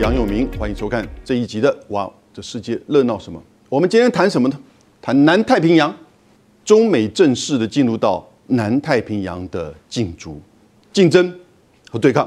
杨永明，欢迎收看这一集的《哇，这世界热闹什么》。我们今天谈什么呢？谈南太平洋，中美正式的进入到南太平洋的竞逐、竞争和对抗。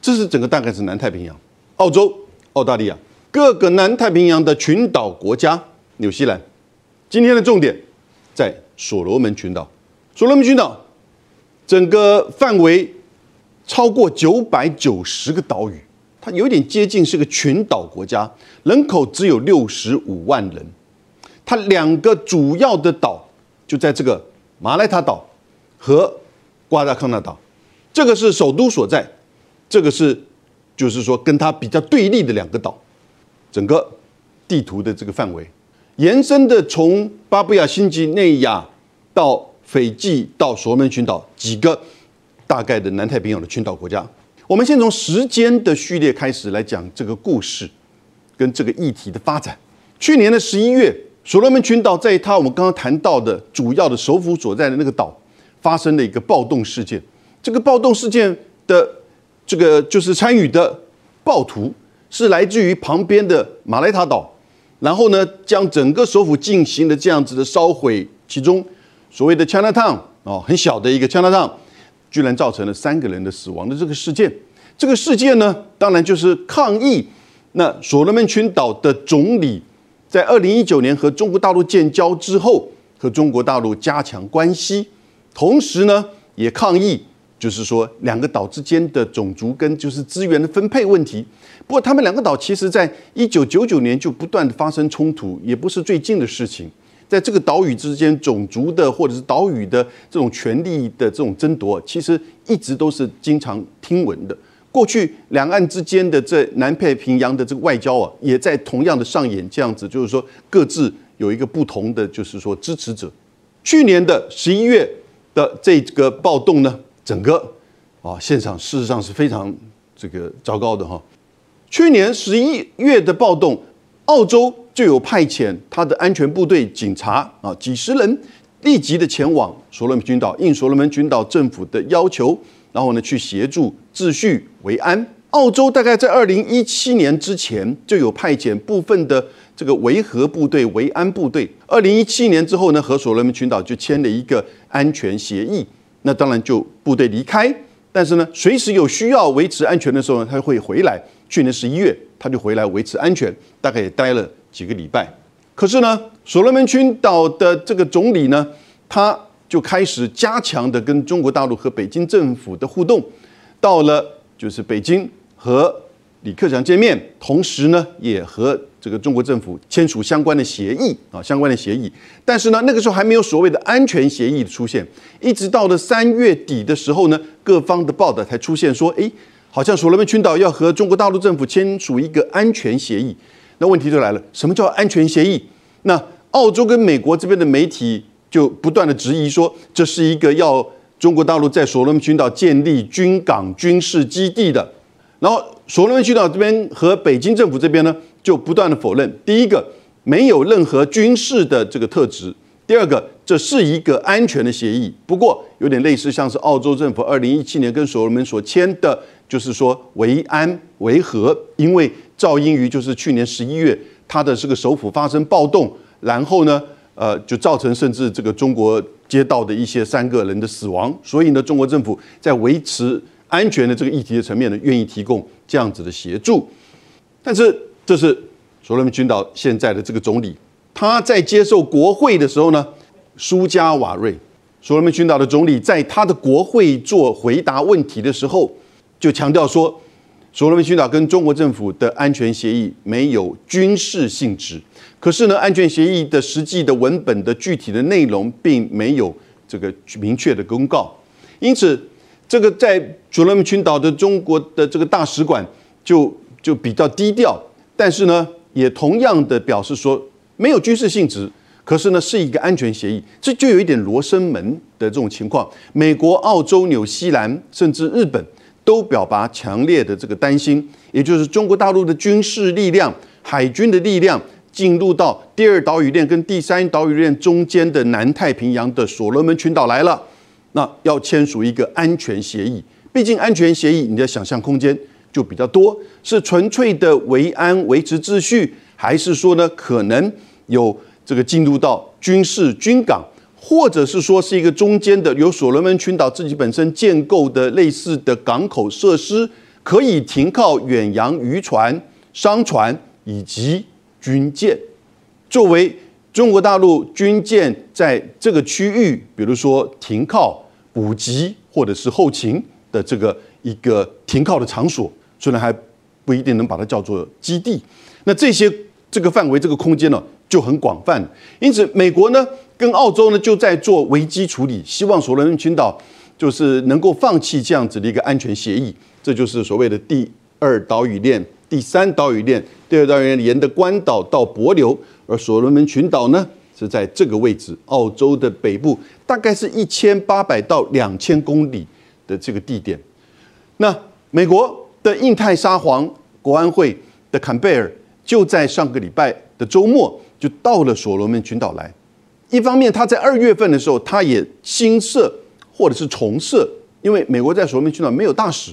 这是整个大概是南太平洋、澳洲、澳大利亚各个南太平洋的群岛国家、纽西兰。今天的重点在所罗门群岛。所罗门群岛整个范围超过九百九十个岛屿。它有点接近是个群岛国家，人口只有六十五万人。它两个主要的岛就在这个马来塔岛和瓜达康纳岛，这个是首都所在，这个是就是说跟它比较对立的两个岛。整个地图的这个范围延伸的从巴布亚新几内亚到斐济到所罗门群岛几个大概的南太平洋的群岛国家。我们先从时间的序列开始来讲这个故事，跟这个议题的发展。去年的十一月，所罗门群岛在它我们刚刚谈到的主要的首府所在的那个岛，发生了一个暴动事件。这个暴动事件的这个就是参与的暴徒是来自于旁边的马来塔岛，然后呢，将整个首府进行了这样子的烧毁，其中所谓的 China Town 哦，很小的一个 China Town。居然造成了三个人的死亡的这个事件，这个事件呢，当然就是抗议。那所罗门群岛的总理在二零一九年和中国大陆建交之后，和中国大陆加强关系，同时呢，也抗议，就是说两个岛之间的种族跟就是资源的分配问题。不过，他们两个岛其实在一九九九年就不断的发生冲突，也不是最近的事情。在这个岛屿之间，种族的或者是岛屿的这种权利的这种争夺，其实一直都是经常听闻的。过去两岸之间的这南太平洋的这个外交啊，也在同样的上演这样子，就是说各自有一个不同的，就是说支持者。去年的十一月的这个暴动呢，整个啊现场事实上是非常这个糟糕的哈。去年十一月的暴动，澳洲。就有派遣他的安全部队警察啊，几十人立即的前往所罗门群岛，应所罗门群岛政府的要求，然后呢去协助秩序维安。澳洲大概在二零一七年之前就有派遣部分的这个维和部队、维安部队。二零一七年之后呢，和所罗门群岛就签了一个安全协议，那当然就部队离开，但是呢，随时有需要维持安全的时候呢，他会回来。去年十一月他就回来维持安全，大概也待了。几个礼拜，可是呢，所罗门群岛的这个总理呢，他就开始加强的跟中国大陆和北京政府的互动，到了就是北京和李克强见面，同时呢，也和这个中国政府签署相关的协议啊，相关的协议。但是呢，那个时候还没有所谓的安全协议的出现，一直到了三月底的时候呢，各方的报道才出现说，哎，好像所罗门群岛要和中国大陆政府签署一个安全协议。那问题就来了，什么叫安全协议？那澳洲跟美国这边的媒体就不断的质疑说，这是一个要中国大陆在所罗门群岛建立军港军事基地的。然后所罗门群岛这边和北京政府这边呢，就不断的否认。第一个，没有任何军事的这个特质；第二个，这是一个安全的协议。不过有点类似，像是澳洲政府二零一七年跟所罗门所签的，就是说维安维和，因为。赵英于就是去年十一月，他的这个首府发生暴动，然后呢，呃，就造成甚至这个中国街道的一些三个人的死亡。所以呢，中国政府在维持安全的这个议题的层面呢，愿意提供这样子的协助。但是，这是所罗门群岛现在的这个总理，他在接受国会的时候呢，苏加瓦瑞，所罗门群岛的总理在他的国会做回答问题的时候，就强调说。所罗门群岛跟中国政府的安全协议没有军事性质，可是呢，安全协议的实际的文本的具体的内容并没有这个明确的公告，因此，这个在所罗门群岛的中国的这个大使馆就就比较低调，但是呢，也同样的表示说没有军事性质，可是呢，是一个安全协议，这就有一点罗生门的这种情况。美国、澳洲、纽西兰甚至日本。都表达强烈的这个担心，也就是中国大陆的军事力量、海军的力量进入到第二岛屿链跟第三岛屿链中间的南太平洋的所罗门群岛来了。那要签署一个安全协议，毕竟安全协议你的想象空间就比较多，是纯粹的维安维持秩序，还是说呢可能有这个进入到军事军港，或者是说是一个中间的由所罗门群岛自己本身建构的类似的港口设施，可以停靠远洋渔船、商船以及军舰，作为中国大陆军舰在这个区域，比如说停靠、补给或者是后勤的这个一个停靠的场所。虽然还不一定能把它叫做基地，那这些这个范围、这个空间呢就很广泛。因此，美国呢跟澳洲呢就在做危机处理，希望所罗门群岛就是能够放弃这样子的一个安全协议。这就是所谓的第二岛屿链、第三岛屿链。第二岛屿链沿的关岛到帛琉，而所罗门群岛呢是在这个位置，澳洲的北部，大概是一千八百到两千公里的这个地点。那美国。的印太沙皇国安会的坎贝尔就在上个礼拜的周末就到了所罗门群岛来。一方面，他在二月份的时候，他也新设或者是重设，因为美国在所罗门群岛没有大使，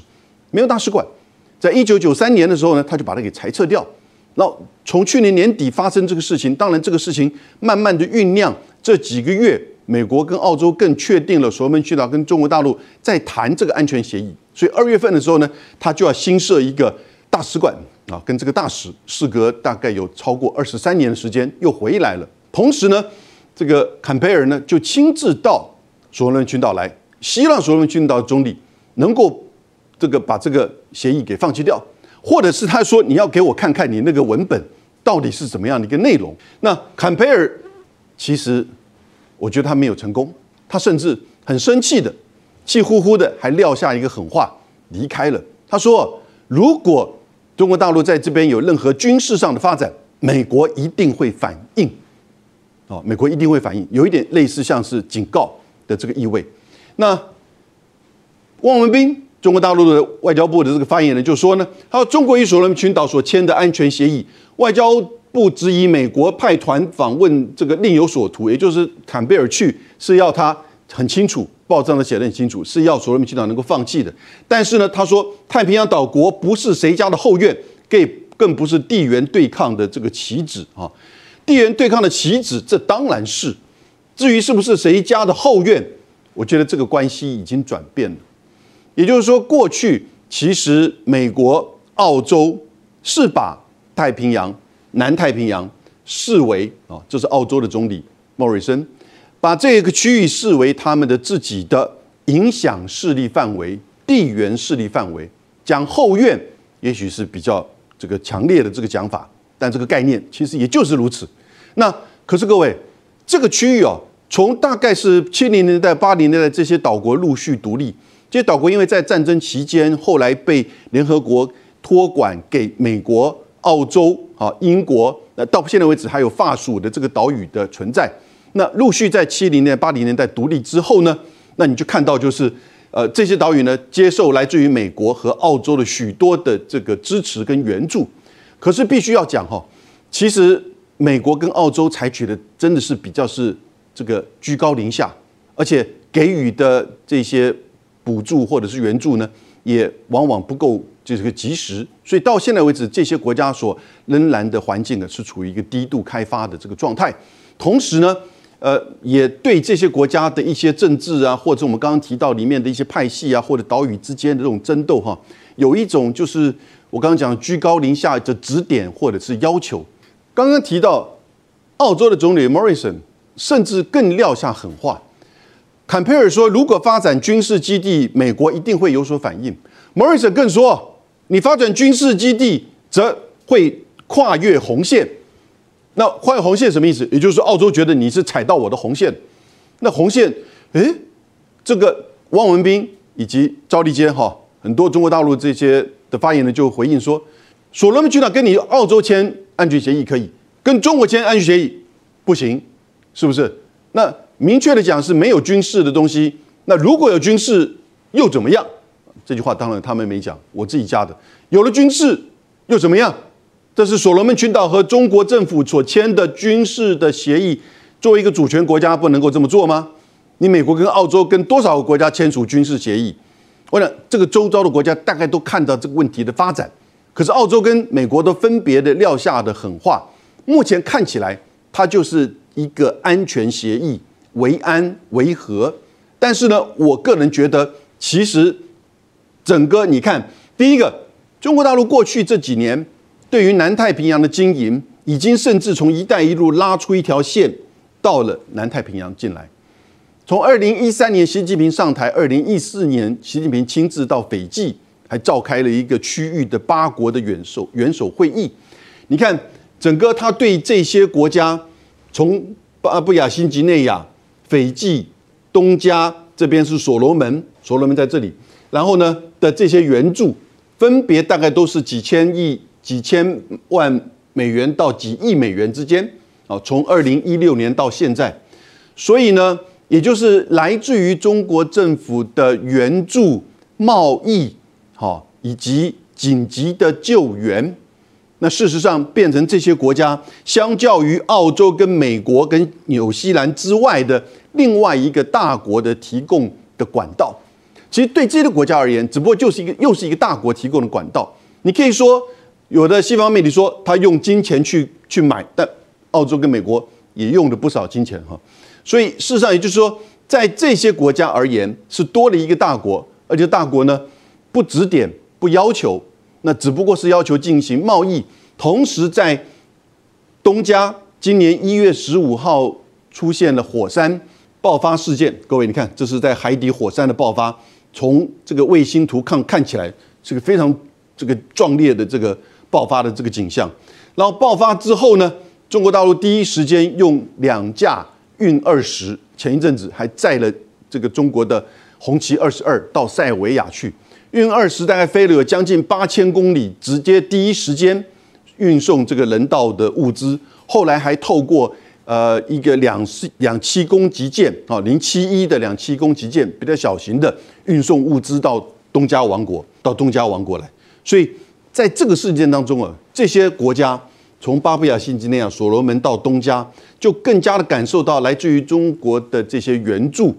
没有大使馆。在一九九三年的时候呢，他就把它给裁撤掉。然后从去年年底发生这个事情，当然这个事情慢慢的酝酿，这几个月，美国跟澳洲更确定了所罗门群岛跟中国大陆在谈这个安全协议。所以二月份的时候呢，他就要新设一个大使馆啊，跟这个大使事隔大概有超过二十三年的时间又回来了。同时呢，这个坎培尔呢就亲自到所罗门群岛来，希望所罗门群岛总理能够这个把这个协议给放弃掉，或者是他说你要给我看看你那个文本到底是怎么样的一个内容。那坎培尔其实我觉得他没有成功，他甚至很生气的。气呼呼的，还撂下一个狠话，离开了。他说：“如果中国大陆在这边有任何军事上的发展，美国一定会反应。哦，美国一定会反应，有一点类似像是警告的这个意味。”那汪文斌，中国大陆的外交部的这个发言人就说呢：“他说，中国与所罗门群岛所签的安全协议，外交部质疑美国派团访问这个另有所图，也就是坎贝尔去是要他很清楚。”报章的写得很清楚，是要所罗门群岛能够放弃的。但是呢，他说太平洋岛国不是谁家的后院，更更不是地缘对抗的这个棋子啊。地缘对抗的棋子，这当然是。至于是不是谁家的后院，我觉得这个关系已经转变了。也就是说，过去其实美国、澳洲是把太平洋、南太平洋视为啊，这是澳洲的总理莫瑞森。把这个区域视为他们的自己的影响势力范围、地缘势力范围。讲后院，也许是比较这个强烈的这个讲法，但这个概念其实也就是如此。那可是各位，这个区域哦，从大概是七零年代、八零年代这些岛国陆续独立，这些岛国因为在战争期间，后来被联合国托管给美国、澳洲啊、英国，那到现在为止还有法属的这个岛屿的存在。那陆续在七零年、八零年代独立之后呢，那你就看到就是，呃，这些岛屿呢接受来自于美国和澳洲的许多的这个支持跟援助。可是必须要讲哈，其实美国跟澳洲采取的真的是比较是这个居高临下，而且给予的这些补助或者是援助呢，也往往不够就是个及时。所以到现在为止，这些国家所仍然的环境呢是处于一个低度开发的这个状态，同时呢。呃，也对这些国家的一些政治啊，或者我们刚刚提到里面的一些派系啊，或者岛屿之间的这种争斗哈，有一种就是我刚刚讲居高临下的指点或者是要求。刚刚提到澳洲的总理 Morrison，甚至更撂下狠话，坎佩尔说，如果发展军事基地，美国一定会有所反应。Morrison 更说，你发展军事基地，则会跨越红线。那跨越红线什么意思？也就是说，澳洲觉得你是踩到我的红线。那红线，诶，这个汪文斌以及赵立坚哈，很多中国大陆这些的发言人就回应说，所罗门群岛跟你澳洲签安全协议可以，跟中国签安全协议不行，是不是？那明确的讲是没有军事的东西。那如果有军事又怎么样？这句话当然他们没讲，我自己加的。有了军事又怎么样？这是所罗门群岛和中国政府所签的军事的协议。作为一个主权国家，不能够这么做吗？你美国跟澳洲跟多少个国家签署军事协议？我想这个周遭的国家大概都看到这个问题的发展，可是澳洲跟美国都分别的撂下的狠话，目前看起来它就是一个安全协议，为安为和。但是呢，我个人觉得，其实整个你看，第一个，中国大陆过去这几年对于南太平洋的经营，已经甚至从“一带一路”拉出一条线，到了南太平洋进来。从二零一三年习近平上台，二零一四年习近平亲自到斐济，还召开了一个区域的八国的元首元首会议。你看，整个他对这些国家，从巴布亚新几内亚、斐济、东加这边是所罗门，所罗门在这里。然后呢的这些援助，分别大概都是几千亿、几千万美元到几亿美元之间啊。从二零一六年到现在，所以呢，也就是来自于中国政府的援助、贸易，哈以及紧急的救援。那事实上，变成这些国家，相较于澳洲、跟美国、跟纽西兰之外的另外一个大国的提供的管道。其实对这些国家而言，只不过就是一个又是一个大国提供的管道。你可以说，有的西方媒体说他用金钱去去买，但澳洲跟美国也用了不少金钱哈。所以事实上也就是说，在这些国家而言，是多了一个大国，而且大国呢不指点不要求，那只不过是要求进行贸易。同时在东加今年一月十五号出现了火山爆发事件，各位你看，这是在海底火山的爆发。从这个卫星图看看起来是个非常这个壮烈的这个爆发的这个景象，然后爆发之后呢，中国大陆第一时间用两架运二十，前一阵子还载了这个中国的红旗二十二到塞尔维亚去，运二十大概飞了有将近八千公里，直接第一时间运送这个人道的物资，后来还透过。呃，一个两两栖攻击舰啊，零七一的两栖攻击舰，比较小型的，运送物资到东加王国，到东加王国来。所以在这个事件当中啊，这些国家从巴布亚新几内亚、所罗门到东加，就更加的感受到来自于中国的这些援助、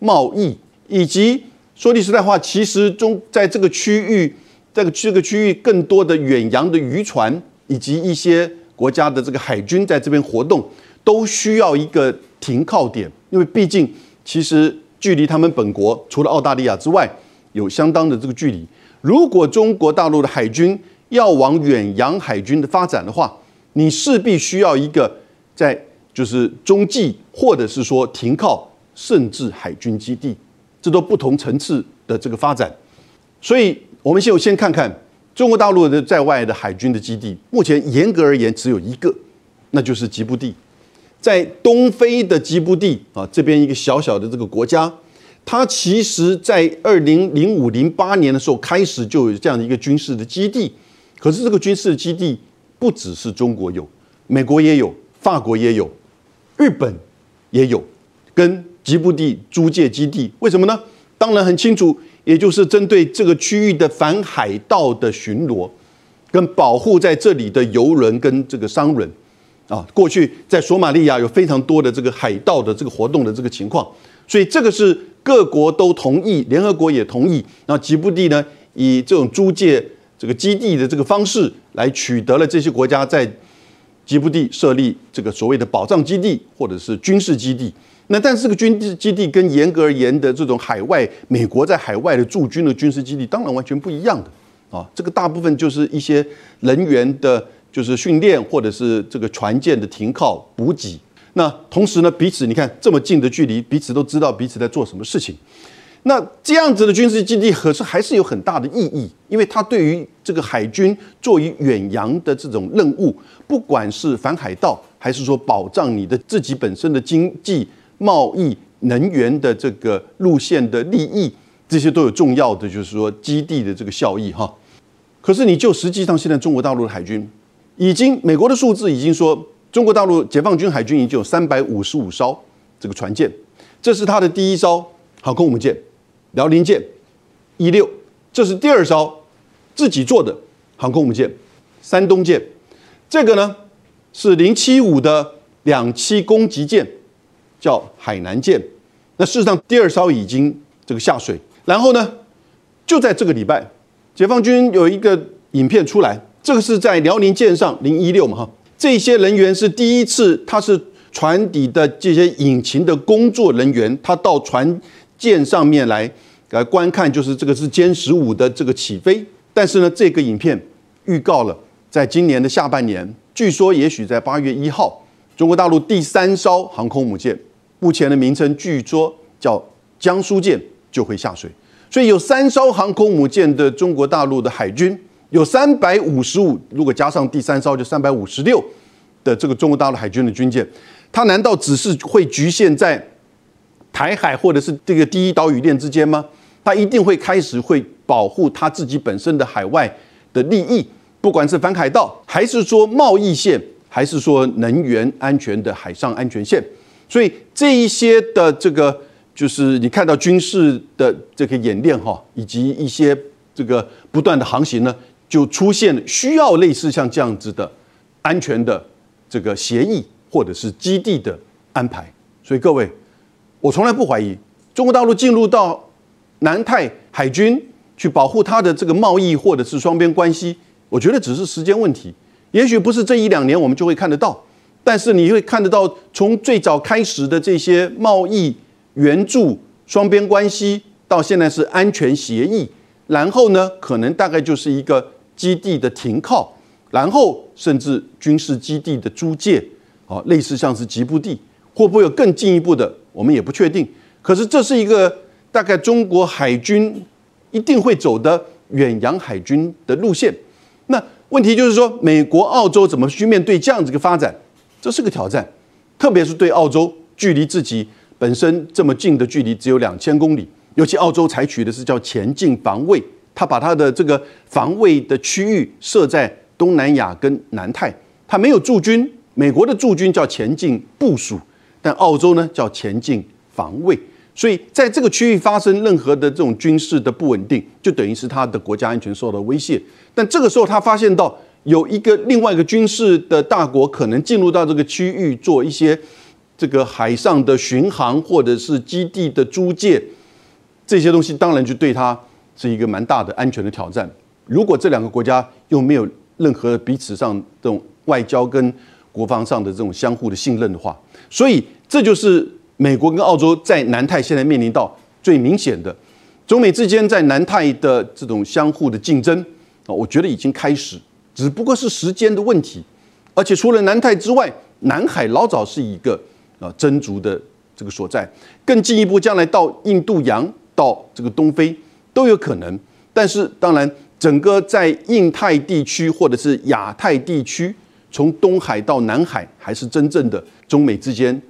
贸易，以及说句实在话，其实中在这个区域，这个这个区域更多的远洋的渔船，以及一些国家的这个海军在这边活动。都需要一个停靠点，因为毕竟其实距离他们本国除了澳大利亚之外，有相当的这个距离。如果中国大陆的海军要往远洋海军的发展的话，你势必需要一个在就是中继或者是说停靠，甚至海军基地，这都不同层次的这个发展。所以，我们先先看看中国大陆的在外的海军的基地，目前严格而言只有一个，那就是吉布地。在东非的吉布地啊，这边一个小小的这个国家，它其实在二零零五零八年的时候开始就有这样的一个军事的基地。可是这个军事的基地不只是中国有，美国也有，法国也有，日本也有，跟吉布地租借基地。为什么呢？当然很清楚，也就是针对这个区域的反海盗的巡逻，跟保护在这里的游轮跟这个商人。啊，过去在索马利亚有非常多的这个海盗的这个活动的这个情况，所以这个是各国都同意，联合国也同意。那吉布地呢，以这种租借这个基地的这个方式来取得了这些国家在吉布地设立这个所谓的保障基地或者是军事基地。那但是这个军事基地跟严格而言的这种海外美国在海外的驻军的军事基地当然完全不一样的啊，这个大部分就是一些人员的。就是训练，或者是这个船舰的停靠补给。那同时呢，彼此你看这么近的距离，彼此都知道彼此在做什么事情。那这样子的军事基地，可是还是有很大的意义，因为它对于这个海军作为远洋的这种任务，不管是反海盗，还是说保障你的自己本身的经济、贸易、能源的这个路线的利益，这些都有重要的，就是说基地的这个效益哈。可是你就实际上现在中国大陆的海军。已经，美国的数字已经说，中国大陆解放军海军已经有三百五十五艘这个船舰，这是它的第一艘航空母舰辽宁舰一六，这是第二艘自己做的航空母舰山东舰，这个呢是零七五的两栖攻击舰叫海南舰，那事实上第二艘已经这个下水，然后呢，就在这个礼拜，解放军有一个影片出来，这个是在辽宁舰上零一六嘛哈，这些人员是第一次，他是船底的这些引擎的工作人员，他到船舰上面来来观看，就是这个是歼十五的这个起飞。但是呢，这个影片预告了，在今年的下半年，据说也许在八月一号，中国大陆第三艘航空母舰，目前的名称据说叫江苏舰就会下水。所以有三艘航空母舰的中国大陆的海军，有三百五十五，如果加上第三艘就三百五十六的这个中国大陆海军的军舰，它难道只是会局限在台海或者是这个第一岛屿链之间吗？它一定会开始会保护它自己本身的海外的利益，不管是反海盗，还是说贸易线，还是说能源安全的海上安全线。所以这一些的这个。就是你看到军事的这个演练哈，以及一些这个不断的航行呢，就出现需要类似像这样子的安全的这个协议或者是基地的安排。所以各位，我从来不怀疑中国大陆进入到南太海军去保护它的这个贸易或者是双边关系，我觉得只是时间问题。也许不是这一两年我们就会看得到，但是你会看得到从最早开始的这些贸易。援助双边关系到现在是安全协议，然后呢，可能大概就是一个基地的停靠，然后甚至军事基地的租借，啊，类似像是吉布地，会不会有更进一步的，我们也不确定。可是这是一个大概中国海军一定会走的远洋海军的路线。那问题就是说，美国、澳洲怎么去面对这样子一个发展？这是个挑战，特别是对澳洲，距离自己。本身这么近的距离只有两千公里，尤其澳洲采取的是叫前进防卫，他把他的这个防卫的区域设在东南亚跟南太，他没有驻军。美国的驻军叫前进部署，但澳洲呢叫前进防卫。所以在这个区域发生任何的这种军事的不稳定，就等于是他的国家安全受到威胁。但这个时候他发现到有一个另外一个军事的大国可能进入到这个区域做一些。这个海上的巡航或者是基地的租借，这些东西当然就对他是一个蛮大的安全的挑战。如果这两个国家又没有任何彼此上这种外交跟国防上的这种相互的信任的话，所以这就是美国跟澳洲在南太现在面临到最明显的中美之间在南太的这种相互的竞争啊，我觉得已经开始，只不过是时间的问题。而且除了南太之外，南海老早是一个。啊，争逐的这个所在，更进一步，将来到印度洋、到这个东非都有可能。但是，当然，整个在印太地区或者是亚太地区，从东海到南海，还是真正的中美之间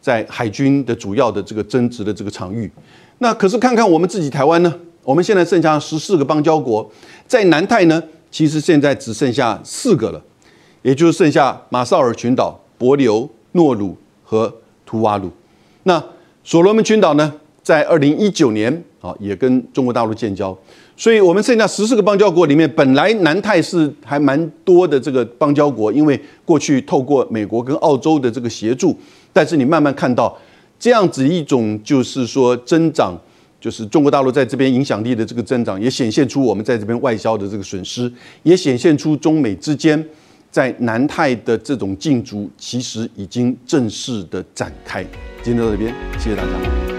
在海军的主要的这个争执的这个场域。那可是看看我们自己台湾呢？我们现在剩下十四个邦交国，在南太呢，其实现在只剩下四个了，也就是剩下马绍尔群岛、帛琉、诺鲁。和图瓦鲁，那所罗门群岛呢，在二零一九年啊，也跟中国大陆建交，所以我们剩下十四个邦交国里面，本来南太是还蛮多的这个邦交国，因为过去透过美国跟澳洲的这个协助，但是你慢慢看到这样子一种就是说增长，就是中国大陆在这边影响力的这个增长，也显现出我们在这边外销的这个损失，也显现出中美之间。在南太的这种竞逐，其实已经正式的展开。今天到这边，谢谢大家。